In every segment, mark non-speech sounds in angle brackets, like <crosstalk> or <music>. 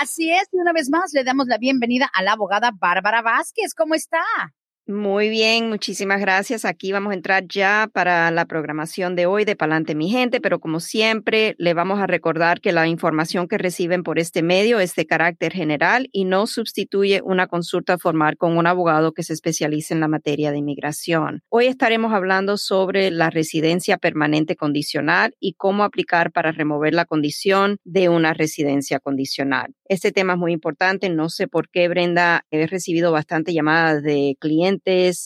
Así es, y una vez más le damos la bienvenida a la abogada Bárbara Vázquez. ¿Cómo está? Muy bien, muchísimas gracias. Aquí vamos a entrar ya para la programación de hoy de Palante Mi Gente, pero como siempre, le vamos a recordar que la información que reciben por este medio es de carácter general y no sustituye una consulta formal con un abogado que se especialice en la materia de inmigración. Hoy estaremos hablando sobre la residencia permanente condicional y cómo aplicar para remover la condición de una residencia condicional. Este tema es muy importante. No sé por qué, Brenda, he recibido bastante llamadas de clientes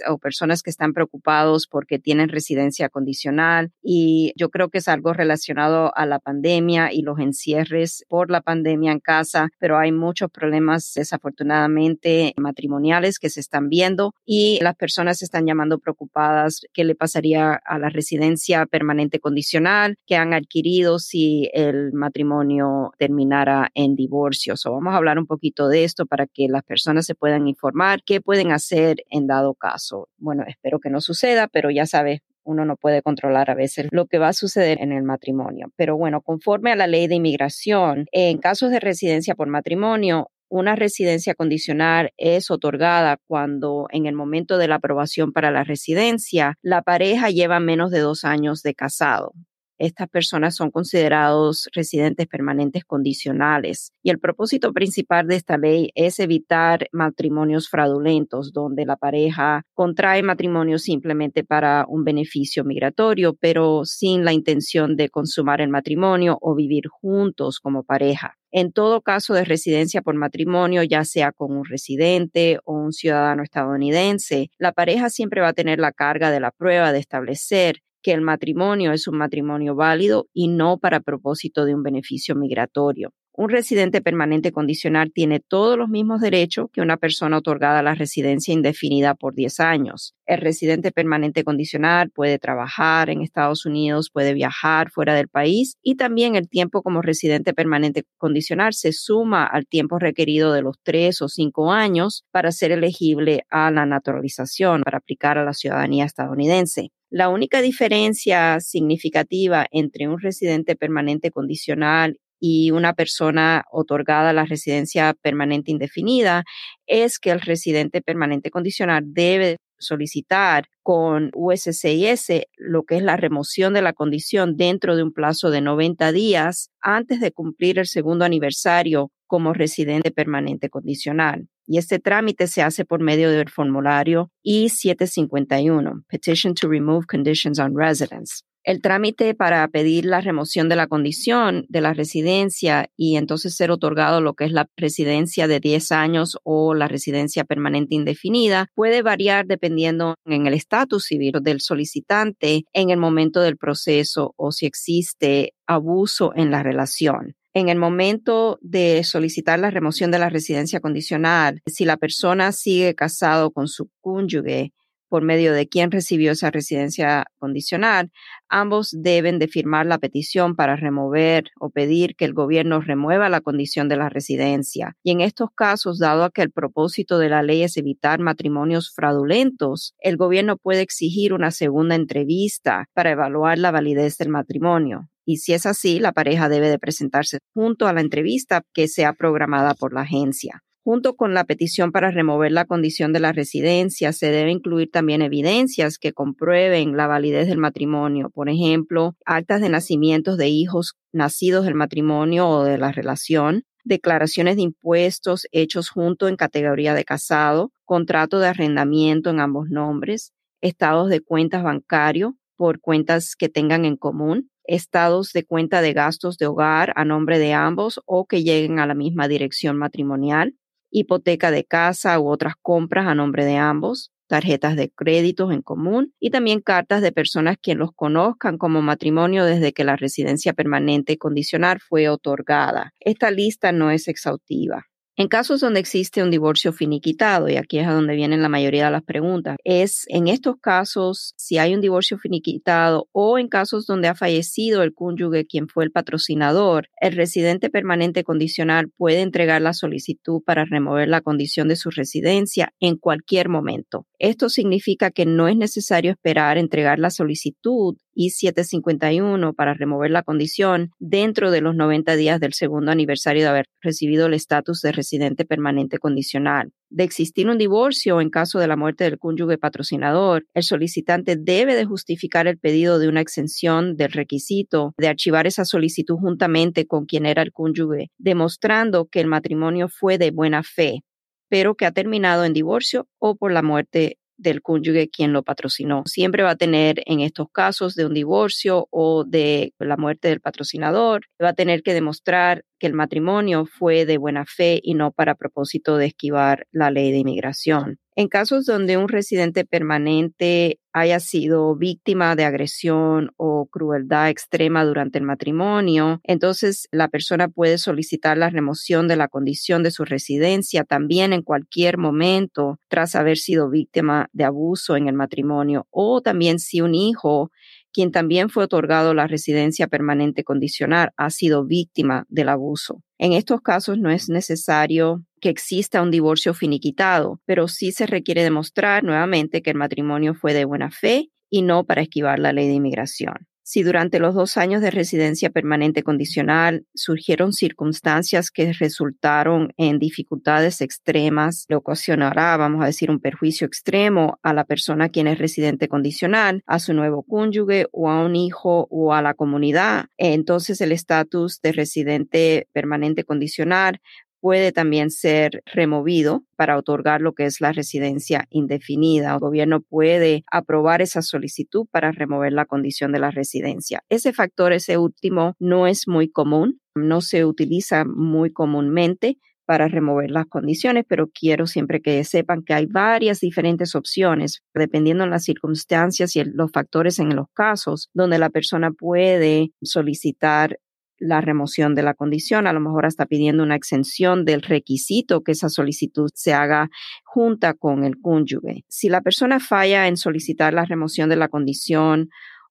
o personas que están preocupados porque tienen residencia condicional y yo creo que es algo relacionado a la pandemia y los encierres por la pandemia en casa, pero hay muchos problemas desafortunadamente matrimoniales que se están viendo y las personas se están llamando preocupadas qué le pasaría a la residencia permanente condicional que han adquirido si el matrimonio terminara en divorcio vamos a hablar un poquito de esto para que las personas se puedan informar qué pueden hacer en dado caso. Bueno, espero que no suceda, pero ya sabes, uno no puede controlar a veces lo que va a suceder en el matrimonio. Pero bueno, conforme a la ley de inmigración, en casos de residencia por matrimonio, una residencia condicional es otorgada cuando en el momento de la aprobación para la residencia la pareja lleva menos de dos años de casado estas personas son considerados residentes permanentes condicionales. Y el propósito principal de esta ley es evitar matrimonios fraudulentos, donde la pareja contrae matrimonio simplemente para un beneficio migratorio, pero sin la intención de consumar el matrimonio o vivir juntos como pareja. En todo caso de residencia por matrimonio, ya sea con un residente o un ciudadano estadounidense, la pareja siempre va a tener la carga de la prueba de establecer que el matrimonio es un matrimonio válido y no para propósito de un beneficio migratorio. Un residente permanente condicional tiene todos los mismos derechos que una persona otorgada la residencia indefinida por 10 años. El residente permanente condicional puede trabajar en Estados Unidos, puede viajar fuera del país y también el tiempo como residente permanente condicional se suma al tiempo requerido de los 3 o 5 años para ser elegible a la naturalización, para aplicar a la ciudadanía estadounidense. La única diferencia significativa entre un residente permanente condicional y una persona otorgada la residencia permanente indefinida es que el residente permanente condicional debe solicitar con USCIS lo que es la remoción de la condición dentro de un plazo de 90 días antes de cumplir el segundo aniversario como residente permanente condicional. Y este trámite se hace por medio del formulario I-751, Petition to Remove Conditions on Residence el trámite para pedir la remoción de la condición de la residencia y entonces ser otorgado lo que es la residencia de 10 años o la residencia permanente indefinida puede variar dependiendo en el estatus civil del solicitante en el momento del proceso o si existe abuso en la relación. En el momento de solicitar la remoción de la residencia condicional, si la persona sigue casado con su cónyuge por medio de quien recibió esa residencia condicional, ambos deben de firmar la petición para remover o pedir que el gobierno remueva la condición de la residencia. Y en estos casos, dado a que el propósito de la ley es evitar matrimonios fraudulentos, el gobierno puede exigir una segunda entrevista para evaluar la validez del matrimonio. Y si es así, la pareja debe de presentarse junto a la entrevista que sea programada por la agencia. Junto con la petición para remover la condición de la residencia, se debe incluir también evidencias que comprueben la validez del matrimonio, por ejemplo, actas de nacimientos de hijos nacidos del matrimonio o de la relación, declaraciones de impuestos hechos junto en categoría de casado, contrato de arrendamiento en ambos nombres, estados de cuentas bancarios por cuentas que tengan en común, estados de cuenta de gastos de hogar a nombre de ambos o que lleguen a la misma dirección matrimonial, hipoteca de casa u otras compras a nombre de ambos, tarjetas de créditos en común y también cartas de personas quien los conozcan como matrimonio desde que la residencia permanente condicional fue otorgada. Esta lista no es exhaustiva. En casos donde existe un divorcio finiquitado, y aquí es a donde vienen la mayoría de las preguntas, es en estos casos, si hay un divorcio finiquitado o en casos donde ha fallecido el cónyuge quien fue el patrocinador, el residente permanente condicional puede entregar la solicitud para remover la condición de su residencia en cualquier momento. Esto significa que no es necesario esperar entregar la solicitud I-751 para remover la condición dentro de los 90 días del segundo aniversario de haber recibido el estatus de residente permanente condicional. De existir un divorcio en caso de la muerte del cónyuge patrocinador, el solicitante debe de justificar el pedido de una exención del requisito de archivar esa solicitud juntamente con quien era el cónyuge, demostrando que el matrimonio fue de buena fe pero que ha terminado en divorcio o por la muerte del cónyuge quien lo patrocinó. Siempre va a tener en estos casos de un divorcio o de la muerte del patrocinador, va a tener que demostrar que el matrimonio fue de buena fe y no para propósito de esquivar la ley de inmigración. En casos donde un residente permanente haya sido víctima de agresión o crueldad extrema durante el matrimonio, entonces la persona puede solicitar la remoción de la condición de su residencia también en cualquier momento tras haber sido víctima de abuso en el matrimonio o también si un hijo quien también fue otorgado la residencia permanente condicional, ha sido víctima del abuso. En estos casos no es necesario que exista un divorcio finiquitado, pero sí se requiere demostrar nuevamente que el matrimonio fue de buena fe y no para esquivar la ley de inmigración. Si durante los dos años de residencia permanente condicional surgieron circunstancias que resultaron en dificultades extremas, le ocasionará, vamos a decir, un perjuicio extremo a la persona quien es residente condicional, a su nuevo cónyuge o a un hijo o a la comunidad. Entonces el estatus de residente permanente condicional puede también ser removido para otorgar lo que es la residencia indefinida. El gobierno puede aprobar esa solicitud para remover la condición de la residencia. Ese factor, ese último, no es muy común, no se utiliza muy comúnmente para remover las condiciones, pero quiero siempre que sepan que hay varias diferentes opciones, dependiendo de las circunstancias y los factores en los casos, donde la persona puede solicitar la remoción de la condición, a lo mejor hasta pidiendo una exención del requisito que esa solicitud se haga junta con el cónyuge. Si la persona falla en solicitar la remoción de la condición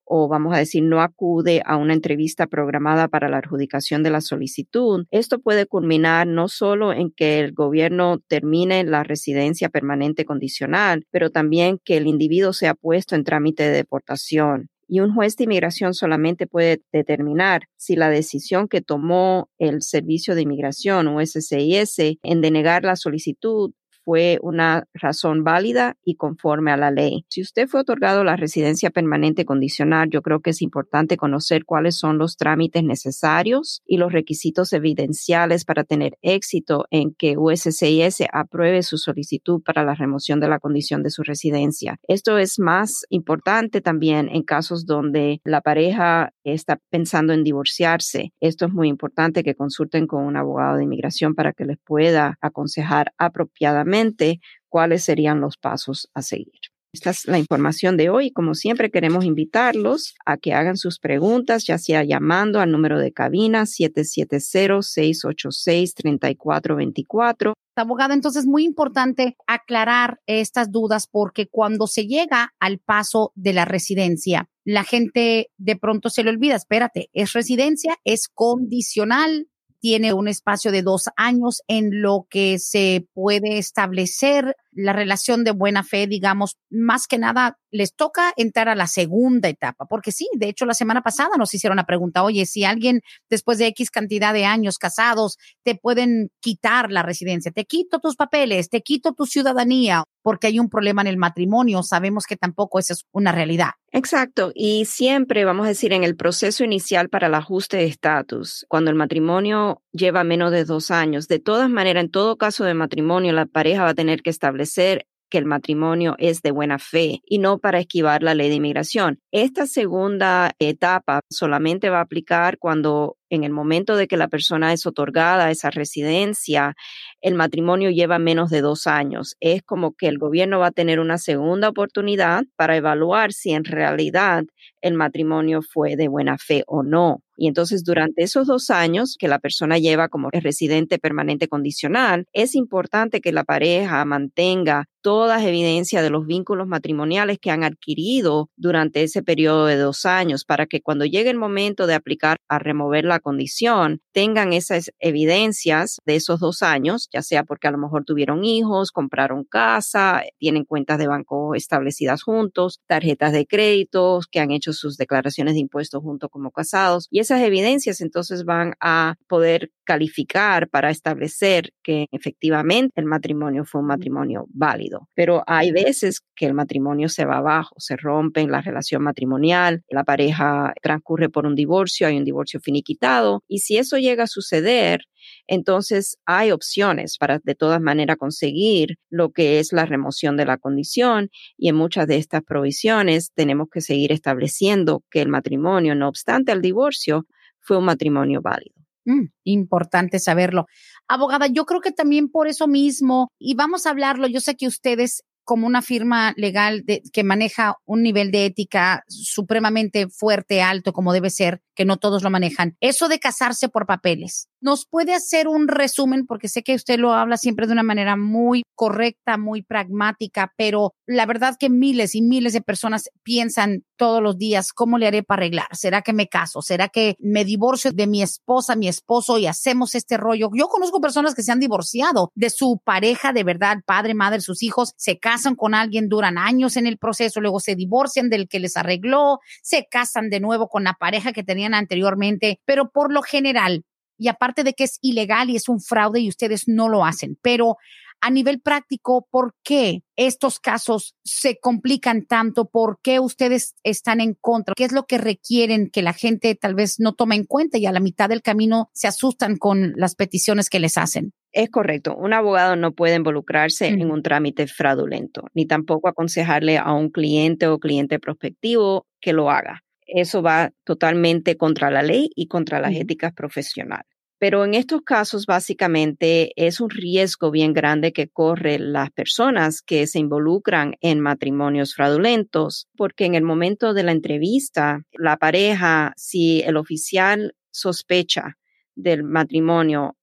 o vamos a decir no acude a una entrevista programada para la adjudicación de la solicitud, esto puede culminar no solo en que el gobierno termine la residencia permanente condicional, pero también que el individuo sea puesto en trámite de deportación y un juez de inmigración solamente puede determinar si la decisión que tomó el Servicio de Inmigración o SCIS en denegar la solicitud fue una razón válida y conforme a la ley. Si usted fue otorgado la residencia permanente condicional, yo creo que es importante conocer cuáles son los trámites necesarios y los requisitos evidenciales para tener éxito en que USCIS apruebe su solicitud para la remoción de la condición de su residencia. Esto es más importante también en casos donde la pareja está pensando en divorciarse. Esto es muy importante que consulten con un abogado de inmigración para que les pueda aconsejar apropiadamente cuáles serían los pasos a seguir. Esta es la información de hoy. Como siempre, queremos invitarlos a que hagan sus preguntas, ya sea llamando al número de cabina 770-686-3424. Abogada, entonces es muy importante aclarar estas dudas porque cuando se llega al paso de la residencia, la gente de pronto se le olvida, espérate, es residencia, es condicional, tiene un espacio de dos años en lo que se puede establecer la relación de buena fe, digamos, más que nada les toca entrar a la segunda etapa, porque sí, de hecho la semana pasada nos hicieron la pregunta, oye, si alguien después de X cantidad de años casados te pueden quitar la residencia, te quito tus papeles, te quito tu ciudadanía, porque hay un problema en el matrimonio, sabemos que tampoco esa es una realidad. Exacto, y siempre vamos a decir en el proceso inicial para el ajuste de estatus, cuando el matrimonio lleva menos de dos años, de todas maneras, en todo caso de matrimonio, la pareja va a tener que establecer que el matrimonio es de buena fe y no para esquivar la ley de inmigración. Esta segunda etapa solamente va a aplicar cuando en el momento de que la persona es otorgada esa residencia, el matrimonio lleva menos de dos años. Es como que el gobierno va a tener una segunda oportunidad para evaluar si en realidad el matrimonio fue de buena fe o no. Y entonces durante esos dos años que la persona lleva como residente permanente condicional, es importante que la pareja mantenga todas evidencias de los vínculos matrimoniales que han adquirido durante ese periodo de dos años para que cuando llegue el momento de aplicar a remover la condición, tengan esas evidencias de esos dos años, ya sea porque a lo mejor tuvieron hijos, compraron casa, tienen cuentas de banco establecidas juntos, tarjetas de créditos, que han hecho sus declaraciones de impuestos juntos como casados. Y esas evidencias entonces van a poder calificar para establecer que efectivamente el matrimonio fue un matrimonio válido. Pero hay veces que el matrimonio se va abajo, se rompe la relación matrimonial, la pareja transcurre por un divorcio, hay un divorcio finiquitado. Y si eso llega a suceder, entonces hay opciones para de todas maneras conseguir lo que es la remoción de la condición y en muchas de estas provisiones tenemos que seguir estableciendo que el matrimonio, no obstante el divorcio, fue un matrimonio válido. Mm, importante saberlo. Abogada, yo creo que también por eso mismo, y vamos a hablarlo, yo sé que ustedes como una firma legal que maneja un nivel de ética supremamente fuerte, alto, como debe ser, que no todos lo manejan. Eso de casarse por papeles. ¿Nos puede hacer un resumen? Porque sé que usted lo habla siempre de una manera muy correcta, muy pragmática, pero la verdad que miles y miles de personas piensan todos los días, ¿cómo le haré para arreglar? ¿Será que me caso? ¿Será que me divorcio de mi esposa, mi esposo y hacemos este rollo? Yo conozco personas que se han divorciado de su pareja de verdad, padre, madre, sus hijos, se casan con alguien, duran años en el proceso, luego se divorcian del que les arregló, se casan de nuevo con la pareja que tenían anteriormente, pero por lo general, y aparte de que es ilegal y es un fraude y ustedes no lo hacen, pero a nivel práctico, ¿por qué estos casos se complican tanto? ¿Por qué ustedes están en contra? ¿Qué es lo que requieren que la gente tal vez no tome en cuenta y a la mitad del camino se asustan con las peticiones que les hacen? Es correcto. Un abogado no puede involucrarse en un trámite fraudulento, ni tampoco aconsejarle a un cliente o cliente prospectivo que lo haga eso va totalmente contra la ley y contra las éticas profesionales. Pero en estos casos, básicamente, es un riesgo bien grande que corren las personas que se involucran en matrimonios fraudulentos, porque en el momento de la entrevista, la pareja, si el oficial sospecha del matrimonio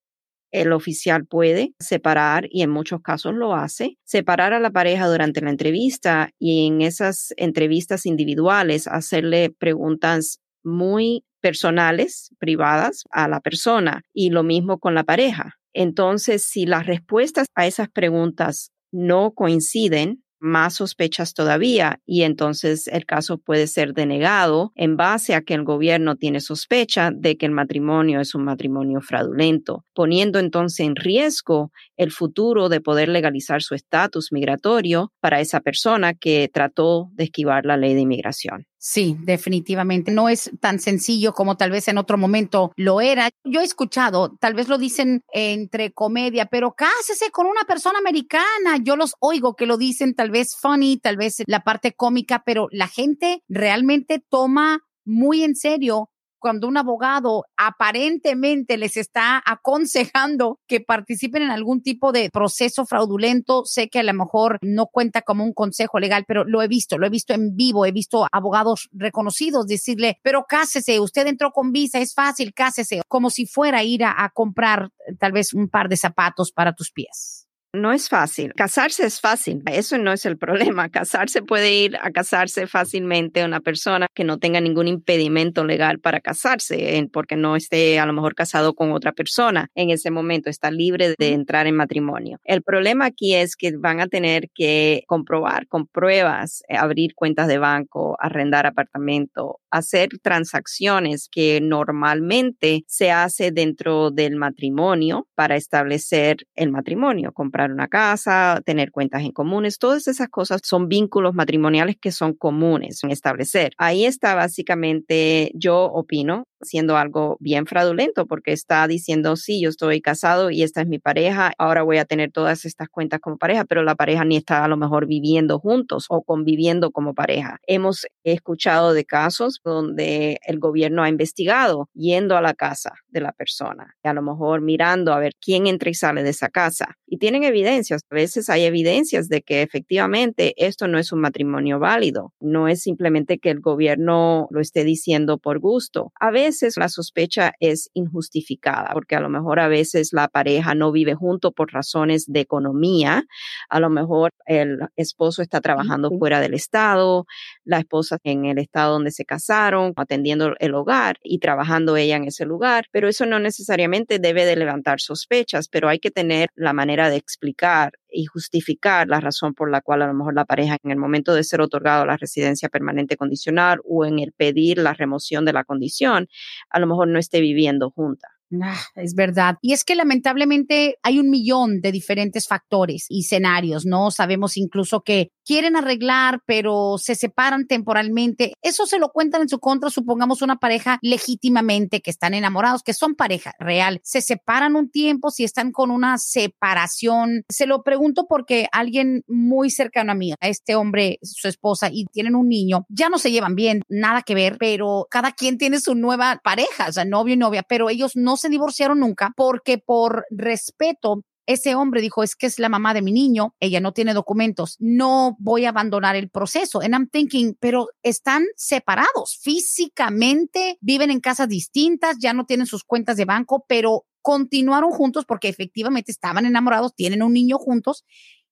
el oficial puede separar, y en muchos casos lo hace, separar a la pareja durante la entrevista y en esas entrevistas individuales hacerle preguntas muy personales, privadas a la persona y lo mismo con la pareja. Entonces, si las respuestas a esas preguntas no coinciden, más sospechas todavía y entonces el caso puede ser denegado en base a que el gobierno tiene sospecha de que el matrimonio es un matrimonio fraudulento, poniendo entonces en riesgo el futuro de poder legalizar su estatus migratorio para esa persona que trató de esquivar la ley de inmigración. Sí, definitivamente. No es tan sencillo como tal vez en otro momento lo era. Yo he escuchado, tal vez lo dicen entre comedia, pero cásese con una persona americana. Yo los oigo que lo dicen tal vez funny, tal vez la parte cómica, pero la gente realmente toma muy en serio cuando un abogado aparentemente les está aconsejando que participen en algún tipo de proceso fraudulento, sé que a lo mejor no cuenta como un consejo legal, pero lo he visto, lo he visto en vivo, he visto abogados reconocidos decirle, pero cásese, usted entró con visa, es fácil, cásese, como si fuera ir a, a comprar tal vez un par de zapatos para tus pies. No es fácil. Casarse es fácil. Eso no es el problema. <laughs> Casarse puede ir a casarse fácilmente una persona que no tenga ningún impedimento legal para casarse, porque no esté a lo mejor casado con otra persona en ese momento. Está libre de entrar en matrimonio. El problema aquí es que van a tener que comprobar con pruebas, eh, abrir cuentas de banco, arrendar apartamento, hacer transacciones que normalmente se hace dentro del matrimonio para establecer el matrimonio, comprar una casa, tener cuentas en comunes, todas esas cosas son vínculos matrimoniales que son comunes en establecer. Ahí está básicamente, yo opino, haciendo algo bien fraudulento porque está diciendo, sí, yo estoy casado y esta es mi pareja, ahora voy a tener todas estas cuentas como pareja, pero la pareja ni está a lo mejor viviendo juntos o conviviendo como pareja. Hemos escuchado de casos donde el gobierno ha investigado yendo a la casa de la persona, a lo mejor mirando a ver quién entra y sale de esa casa. Y tienen evidencias, a veces hay evidencias de que efectivamente esto no es un matrimonio válido, no es simplemente que el gobierno lo esté diciendo por gusto. A veces la sospecha es injustificada, porque a lo mejor a veces la pareja no vive junto por razones de economía, a lo mejor el esposo está trabajando fuera del estado, la esposa en el estado donde se casaron, atendiendo el hogar y trabajando ella en ese lugar, pero eso no necesariamente debe de levantar sospechas, pero hay que tener la manera de explicar y justificar la razón por la cual a lo mejor la pareja en el momento de ser otorgado la residencia permanente condicional o en el pedir la remoción de la condición, a lo mejor no esté viviendo junta. Ah, es verdad. Y es que lamentablemente hay un millón de diferentes factores y escenarios, ¿no? Sabemos incluso que quieren arreglar, pero se separan temporalmente. Eso se lo cuentan en su contra, supongamos una pareja legítimamente que están enamorados, que son pareja real. Se separan un tiempo si están con una separación. Se lo pregunto porque alguien muy cercano a mí, a este hombre, su esposa, y tienen un niño, ya no se llevan bien, nada que ver, pero cada quien tiene su nueva pareja, o sea, novio y novia, pero ellos no se divorciaron nunca porque por respeto ese hombre dijo, es que es la mamá de mi niño, ella no tiene documentos, no voy a abandonar el proceso. And I'm thinking, pero están separados físicamente, viven en casas distintas, ya no tienen sus cuentas de banco, pero continuaron juntos porque efectivamente estaban enamorados, tienen un niño juntos.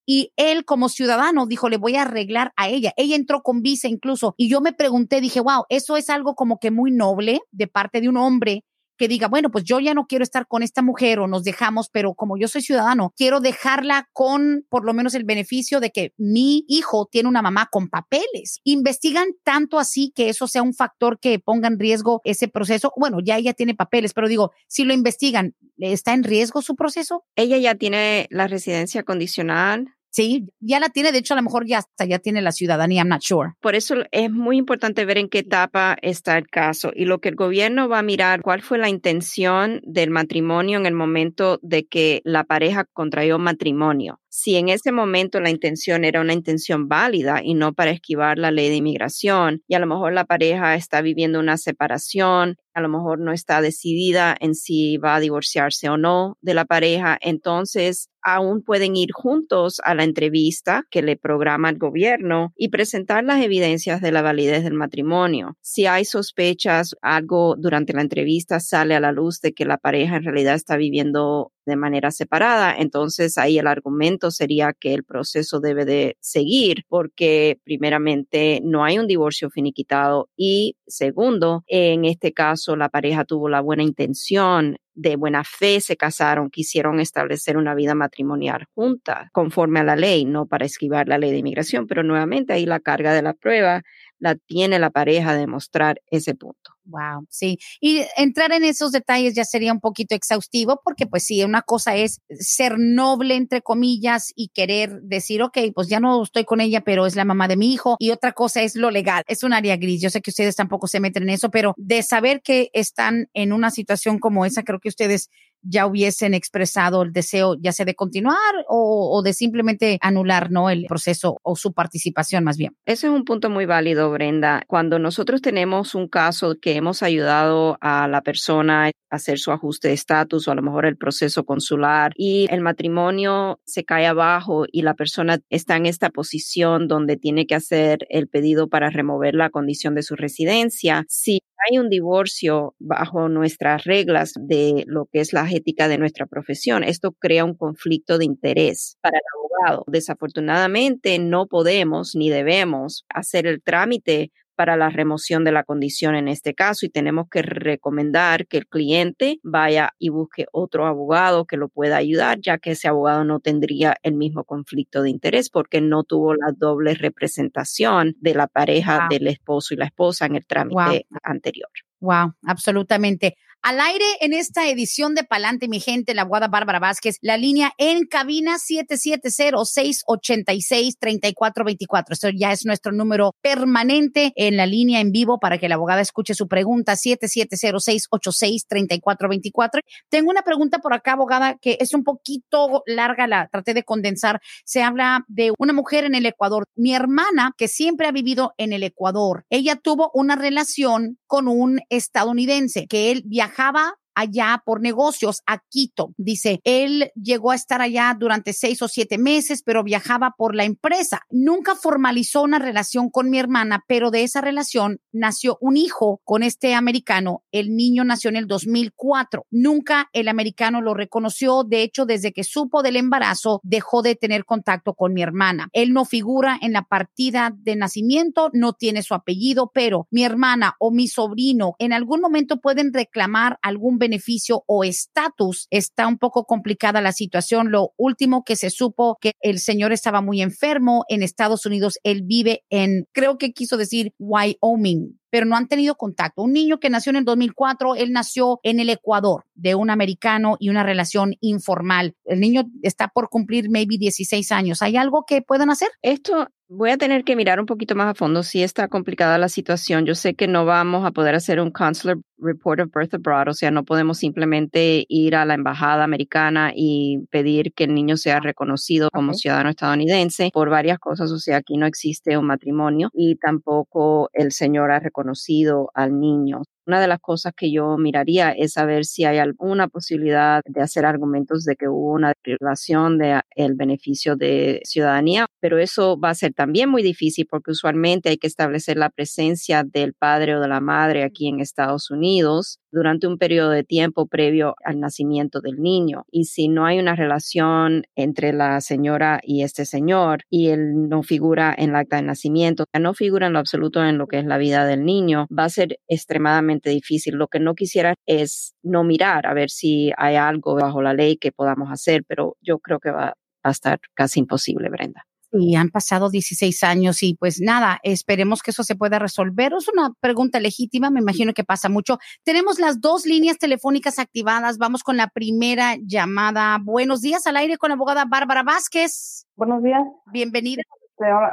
Y él como ciudadano dijo, le voy a arreglar a ella. Ella entró con visa incluso. Y yo me pregunté, dije, wow, eso es algo como que muy noble de parte de un hombre que diga, bueno, pues yo ya no quiero estar con esta mujer o nos dejamos, pero como yo soy ciudadano, quiero dejarla con por lo menos el beneficio de que mi hijo tiene una mamá con papeles. Investigan tanto así que eso sea un factor que ponga en riesgo ese proceso. Bueno, ya ella tiene papeles, pero digo, si lo investigan, ¿está en riesgo su proceso? Ella ya tiene la residencia condicional, Sí, ya la tiene, de hecho a lo mejor ya hasta ya tiene la ciudadanía, I'm not sure. Por eso es muy importante ver en qué etapa está el caso y lo que el gobierno va a mirar, cuál fue la intención del matrimonio en el momento de que la pareja contrayó matrimonio si en ese momento la intención era una intención válida y no para esquivar la ley de inmigración, y a lo mejor la pareja está viviendo una separación, a lo mejor no está decidida en si va a divorciarse o no de la pareja, entonces aún pueden ir juntos a la entrevista que le programa el gobierno y presentar las evidencias de la validez del matrimonio. Si hay sospechas, algo durante la entrevista sale a la luz de que la pareja en realidad está viviendo de manera separada, entonces ahí el argumento sería que el proceso debe de seguir porque primeramente no hay un divorcio finiquitado y segundo, en este caso la pareja tuvo la buena intención de buena fe se casaron, quisieron establecer una vida matrimonial junta, conforme a la ley, no para esquivar la ley de inmigración, pero nuevamente ahí la carga de la prueba la tiene la pareja de mostrar ese punto. Wow, sí. Y entrar en esos detalles ya sería un poquito exhaustivo porque pues sí, una cosa es ser noble entre comillas y querer decir, ok, pues ya no estoy con ella, pero es la mamá de mi hijo. Y otra cosa es lo legal. Es un área gris. Yo sé que ustedes tampoco se meten en eso, pero de saber que están en una situación como esa, creo que ustedes ya hubiesen expresado el deseo ya sea de continuar o, de simplemente anular ¿no? el proceso o su participación más bien. Ese es un punto muy válido, Brenda. Cuando nosotros tenemos un caso que hemos ayudado a la persona a hacer su ajuste de estatus o a lo mejor el proceso consular y el matrimonio se cae abajo y la persona está en esta posición donde tiene que hacer el pedido para remover la condición de su residencia, si hay un divorcio bajo nuestras reglas de lo que es la ética de nuestra profesión, esto crea un conflicto de interés para el abogado. Desafortunadamente no podemos ni debemos hacer el trámite para la remoción de la condición en este caso y tenemos que recomendar que el cliente vaya y busque otro abogado que lo pueda ayudar, ya que ese abogado no tendría el mismo conflicto de interés porque no tuvo la doble representación de la pareja del esposo y la esposa en el trámite anterior. Wow, absolutamente. Al aire en esta edición de Palante, mi gente, la abogada Bárbara Vázquez, la línea en cabina 770-686-3424. Esto ya es nuestro número permanente en la línea en vivo para que la abogada escuche su pregunta 770-686-3424. Tengo una pregunta por acá, abogada, que es un poquito larga, la traté de condensar. Se habla de una mujer en el Ecuador. Mi hermana, que siempre ha vivido en el Ecuador, ella tuvo una relación con un estadounidense que él viajó viajaba allá por negocios a Quito. Dice, él llegó a estar allá durante seis o siete meses, pero viajaba por la empresa. Nunca formalizó una relación con mi hermana, pero de esa relación nació un hijo con este americano. El niño nació en el 2004. Nunca el americano lo reconoció. De hecho, desde que supo del embarazo, dejó de tener contacto con mi hermana. Él no figura en la partida de nacimiento, no tiene su apellido, pero mi hermana o mi sobrino en algún momento pueden reclamar algún beneficio o estatus, está un poco complicada la situación. Lo último que se supo que el señor estaba muy enfermo en Estados Unidos. Él vive en, creo que quiso decir Wyoming, pero no han tenido contacto. Un niño que nació en el 2004, él nació en el Ecuador de un americano y una relación informal. El niño está por cumplir maybe 16 años. ¿Hay algo que puedan hacer? Esto Voy a tener que mirar un poquito más a fondo si está complicada la situación. Yo sé que no vamos a poder hacer un consular report of birth abroad, o sea, no podemos simplemente ir a la embajada americana y pedir que el niño sea reconocido como ciudadano estadounidense por varias cosas, o sea, aquí no existe un matrimonio y tampoco el señor ha reconocido al niño. Una de las cosas que yo miraría es saber si hay alguna posibilidad de hacer argumentos de que hubo una privación del el beneficio de ciudadanía, pero eso va a ser también muy difícil porque usualmente hay que establecer la presencia del padre o de la madre aquí en Estados Unidos durante un periodo de tiempo previo al nacimiento del niño. Y si no hay una relación entre la señora y este señor y él no figura en el acta de nacimiento, no figura en lo absoluto en lo que es la vida del niño, va a ser extremadamente difícil. Lo que no quisiera es no mirar a ver si hay algo bajo la ley que podamos hacer, pero yo creo que va a estar casi imposible, Brenda y han pasado 16 años y pues nada, esperemos que eso se pueda resolver. Es una pregunta legítima, me imagino que pasa mucho. Tenemos las dos líneas telefónicas activadas. Vamos con la primera llamada. Buenos días al aire con la abogada Bárbara Vázquez. Buenos días. Bienvenida.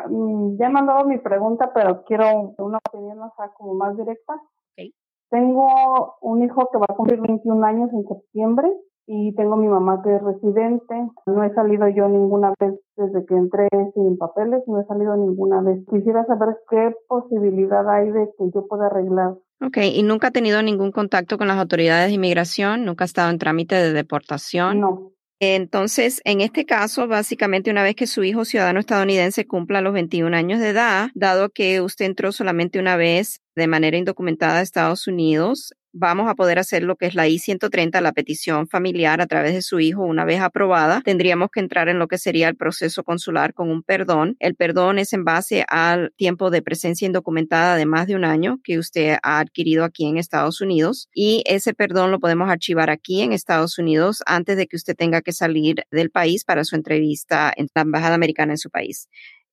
Mm, ya he mandado mi pregunta, pero quiero una opinión o sea, como más directa. Tengo un hijo que va a cumplir 21 años en septiembre y tengo mi mamá que es residente. No he salido yo ninguna vez desde que entré sin papeles, no he salido ninguna vez. Quisiera saber qué posibilidad hay de que yo pueda arreglar. Ok, ¿y nunca ha tenido ningún contacto con las autoridades de inmigración? ¿Nunca ha estado en trámite de deportación? No. Entonces, en este caso, básicamente una vez que su hijo ciudadano estadounidense cumpla los 21 años de edad, dado que usted entró solamente una vez de manera indocumentada a Estados Unidos, vamos a poder hacer lo que es la I-130, la petición familiar a través de su hijo una vez aprobada. Tendríamos que entrar en lo que sería el proceso consular con un perdón. El perdón es en base al tiempo de presencia indocumentada de más de un año que usted ha adquirido aquí en Estados Unidos y ese perdón lo podemos archivar aquí en Estados Unidos antes de que usted tenga que salir del país para su entrevista en la Embajada Americana en su país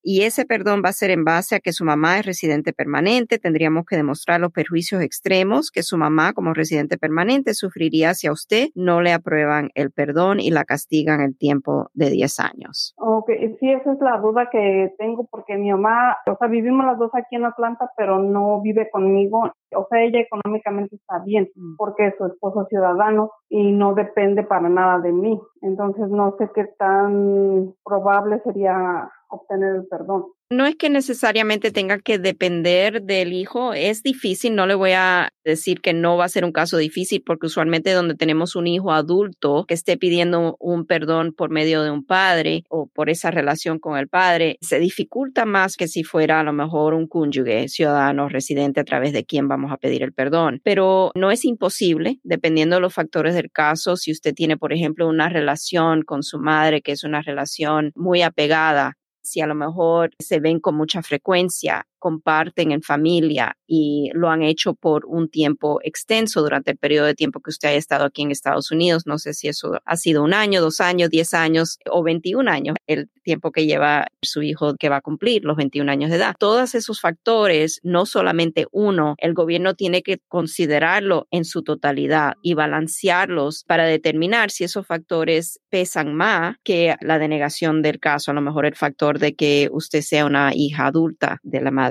y ese perdón va a ser en base a que su mamá es residente permanente. Tendríamos que demostrar los perjuicios extremos que su mamá como residente permanente sufriría si a usted no le aprueban el perdón y la castigan el tiempo de 10 años. Ok, sí, esa es la duda que tengo porque mi mamá, o sea, vivimos las dos aquí en Atlanta, pero no vive conmigo. O sea, ella económicamente está bien mm. porque es su esposo ciudadano y no depende para nada de mí. Entonces no sé qué tan probable sería obtener el perdón. No es que necesariamente tenga que depender del hijo, es difícil, no le voy a decir que no va a ser un caso difícil porque usualmente donde tenemos un hijo adulto que esté pidiendo un perdón por medio de un padre o por esa relación con el padre, se dificulta más que si fuera a lo mejor un cónyuge, ciudadano, residente a través de quien vamos a pedir el perdón. Pero no es imposible, dependiendo de los factores del caso, si usted tiene, por ejemplo, una relación con su madre que es una relación muy apegada si a lo mejor se ven con mucha frecuencia comparten en familia y lo han hecho por un tiempo extenso durante el periodo de tiempo que usted haya estado aquí en Estados Unidos. No sé si eso ha sido un año, dos años, diez años o 21 años, el tiempo que lleva su hijo que va a cumplir los 21 años de edad. Todos esos factores, no solamente uno, el gobierno tiene que considerarlo en su totalidad y balancearlos para determinar si esos factores pesan más que la denegación del caso, a lo mejor el factor de que usted sea una hija adulta de la madre.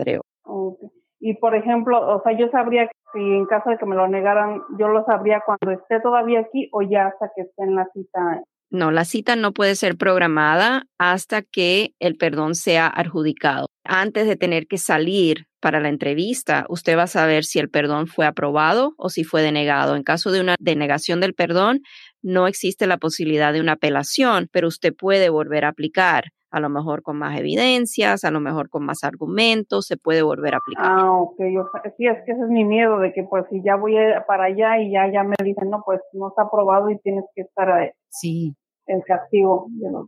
Y por ejemplo, o sea, yo sabría si en caso de que me lo negaran, yo lo sabría cuando esté todavía aquí o ya hasta que esté en la cita. No, la cita no puede ser programada hasta que el perdón sea adjudicado. Antes de tener que salir para la entrevista, usted va a saber si el perdón fue aprobado o si fue denegado. En caso de una denegación del perdón, no existe la posibilidad de una apelación, pero usted puede volver a aplicar a lo mejor con más evidencias, a lo mejor con más argumentos, se puede volver a aplicar. Ah, ok, sí, es que ese es mi miedo de que pues si ya voy para allá y ya, ya me dicen, no, pues no está aprobado y tienes que estar ahí. Sí. El castigo de los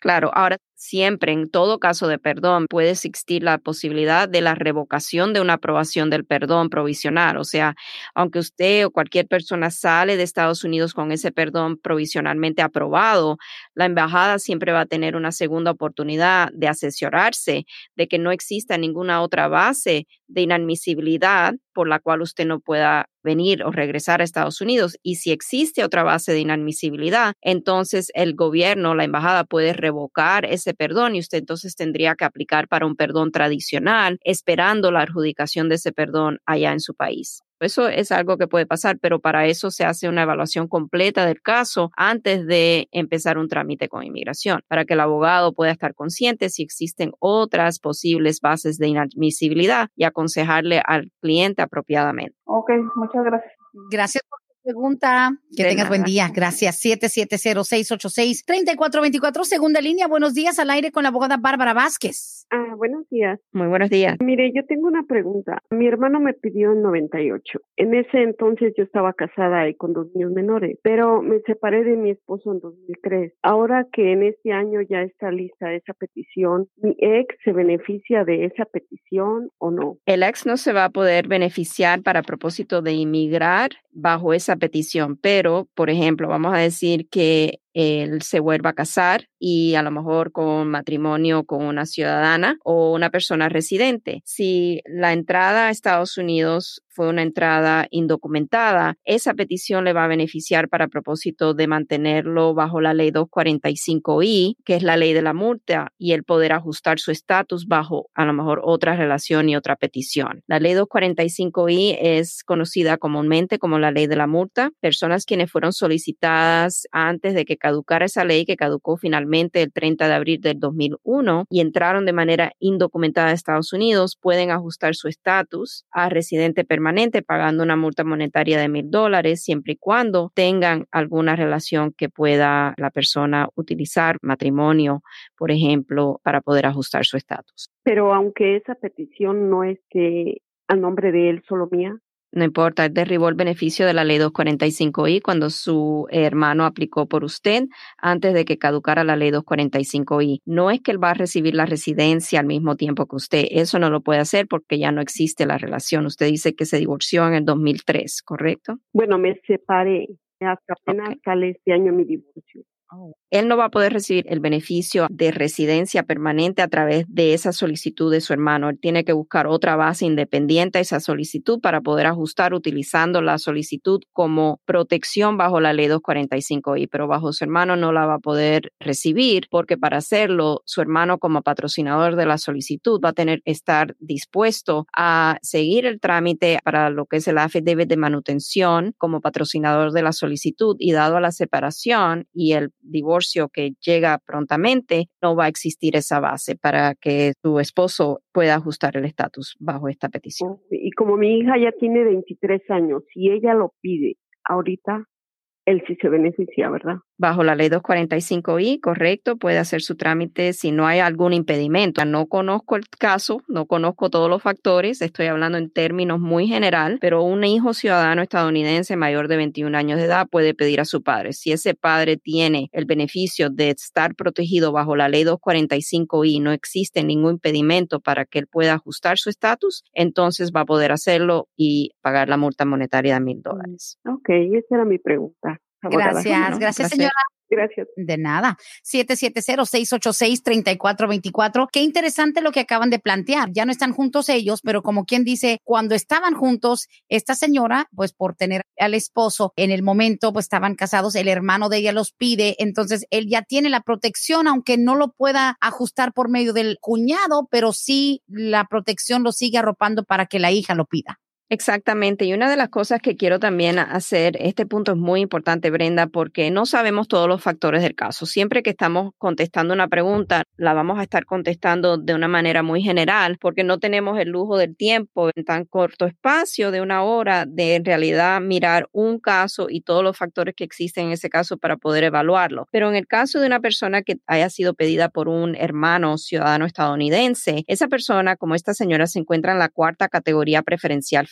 Claro, ahora siempre, en todo caso de perdón, puede existir la posibilidad de la revocación de una aprobación del perdón provisional. O sea, aunque usted o cualquier persona sale de Estados Unidos con ese perdón provisionalmente aprobado, la embajada siempre va a tener una segunda oportunidad de asesorarse de que no exista ninguna otra base de inadmisibilidad por la cual usted no pueda venir o regresar a Estados Unidos. Y si existe otra base de inadmisibilidad, entonces el gobierno, la embajada puede revocar ese perdón y usted entonces tendría que aplicar para un perdón tradicional, esperando la adjudicación de ese perdón allá en su país. Eso es algo que puede pasar, pero para eso se hace una evaluación completa del caso antes de empezar un trámite con inmigración, para que el abogado pueda estar consciente si existen otras posibles bases de inadmisibilidad y aconsejarle al cliente apropiadamente. Ok, muchas gracias. Gracias por pregunta. Que tengas buen día. Gracias. 770-686-3424. Segunda línea. Buenos días al aire con la abogada Bárbara Vázquez. Ah, buenos días. Muy buenos días. Mire, yo tengo una pregunta. Mi hermano me pidió en 98. En ese entonces yo estaba casada y con dos niños menores, pero me separé de mi esposo en 2003. Ahora que en este año ya está lista esa petición, ¿mi ex se beneficia de esa petición o no? El ex no se va a poder beneficiar para propósito de inmigrar bajo esa petición, pero, por ejemplo, vamos a decir que él se vuelva a casar y a lo mejor con matrimonio con una ciudadana o una persona residente. Si la entrada a Estados Unidos fue una entrada indocumentada, esa petición le va a beneficiar para propósito de mantenerlo bajo la ley 245I, que es la ley de la multa, y el poder ajustar su estatus bajo a lo mejor otra relación y otra petición. La ley 245I es conocida comúnmente como la ley de la multa. Personas quienes fueron solicitadas antes de que caducara esa ley, que caducó finalmente el 30 de abril del 2001 y entraron de manera indocumentada a Estados Unidos, pueden ajustar su estatus a residente permanente pagando una multa monetaria de mil dólares siempre y cuando tengan alguna relación que pueda la persona utilizar, matrimonio, por ejemplo, para poder ajustar su estatus. Pero aunque esa petición no esté a nombre de él, solo mía, no importa, él derribó el beneficio de la ley 245I cuando su hermano aplicó por usted antes de que caducara la ley 245I. No es que él va a recibir la residencia al mismo tiempo que usted. Eso no lo puede hacer porque ya no existe la relación. Usted dice que se divorció en el 2003, ¿correcto? Bueno, me separé. Hasta apenas sale este año mi divorcio. Oh. Él no va a poder recibir el beneficio de residencia permanente a través de esa solicitud de su hermano. Él tiene que buscar otra base independiente a esa solicitud para poder ajustar utilizando la solicitud como protección bajo la ley 245I, pero bajo su hermano no la va a poder recibir porque para hacerlo, su hermano como patrocinador de la solicitud va a tener que estar dispuesto a seguir el trámite para lo que es el affidavit de manutención como patrocinador de la solicitud y dado a la separación y el divorcio que llega prontamente, no va a existir esa base para que tu esposo pueda ajustar el estatus bajo esta petición. Y como mi hija ya tiene 23 años, si ella lo pide ahorita, él sí se beneficia, ¿verdad? Bajo la ley 245i, correcto, puede hacer su trámite si no hay algún impedimento. No conozco el caso, no conozco todos los factores, estoy hablando en términos muy general, pero un hijo ciudadano estadounidense mayor de 21 años de edad puede pedir a su padre. Si ese padre tiene el beneficio de estar protegido bajo la ley 245i, no existe ningún impedimento para que él pueda ajustar su estatus, entonces va a poder hacerlo y pagar la multa monetaria de mil dólares. Ok, esa era mi pregunta. Gracias, gracias, señora. Gracias. De nada. 770-686-3424. Qué interesante lo que acaban de plantear. Ya no están juntos ellos, pero como quien dice, cuando estaban juntos, esta señora, pues por tener al esposo en el momento, pues estaban casados, el hermano de ella los pide, entonces él ya tiene la protección, aunque no lo pueda ajustar por medio del cuñado, pero sí la protección lo sigue arropando para que la hija lo pida. Exactamente. Y una de las cosas que quiero también hacer, este punto es muy importante, Brenda, porque no sabemos todos los factores del caso. Siempre que estamos contestando una pregunta, la vamos a estar contestando de una manera muy general, porque no tenemos el lujo del tiempo en tan corto espacio de una hora de en realidad mirar un caso y todos los factores que existen en ese caso para poder evaluarlo. Pero en el caso de una persona que haya sido pedida por un hermano ciudadano estadounidense, esa persona, como esta señora, se encuentra en la cuarta categoría preferencial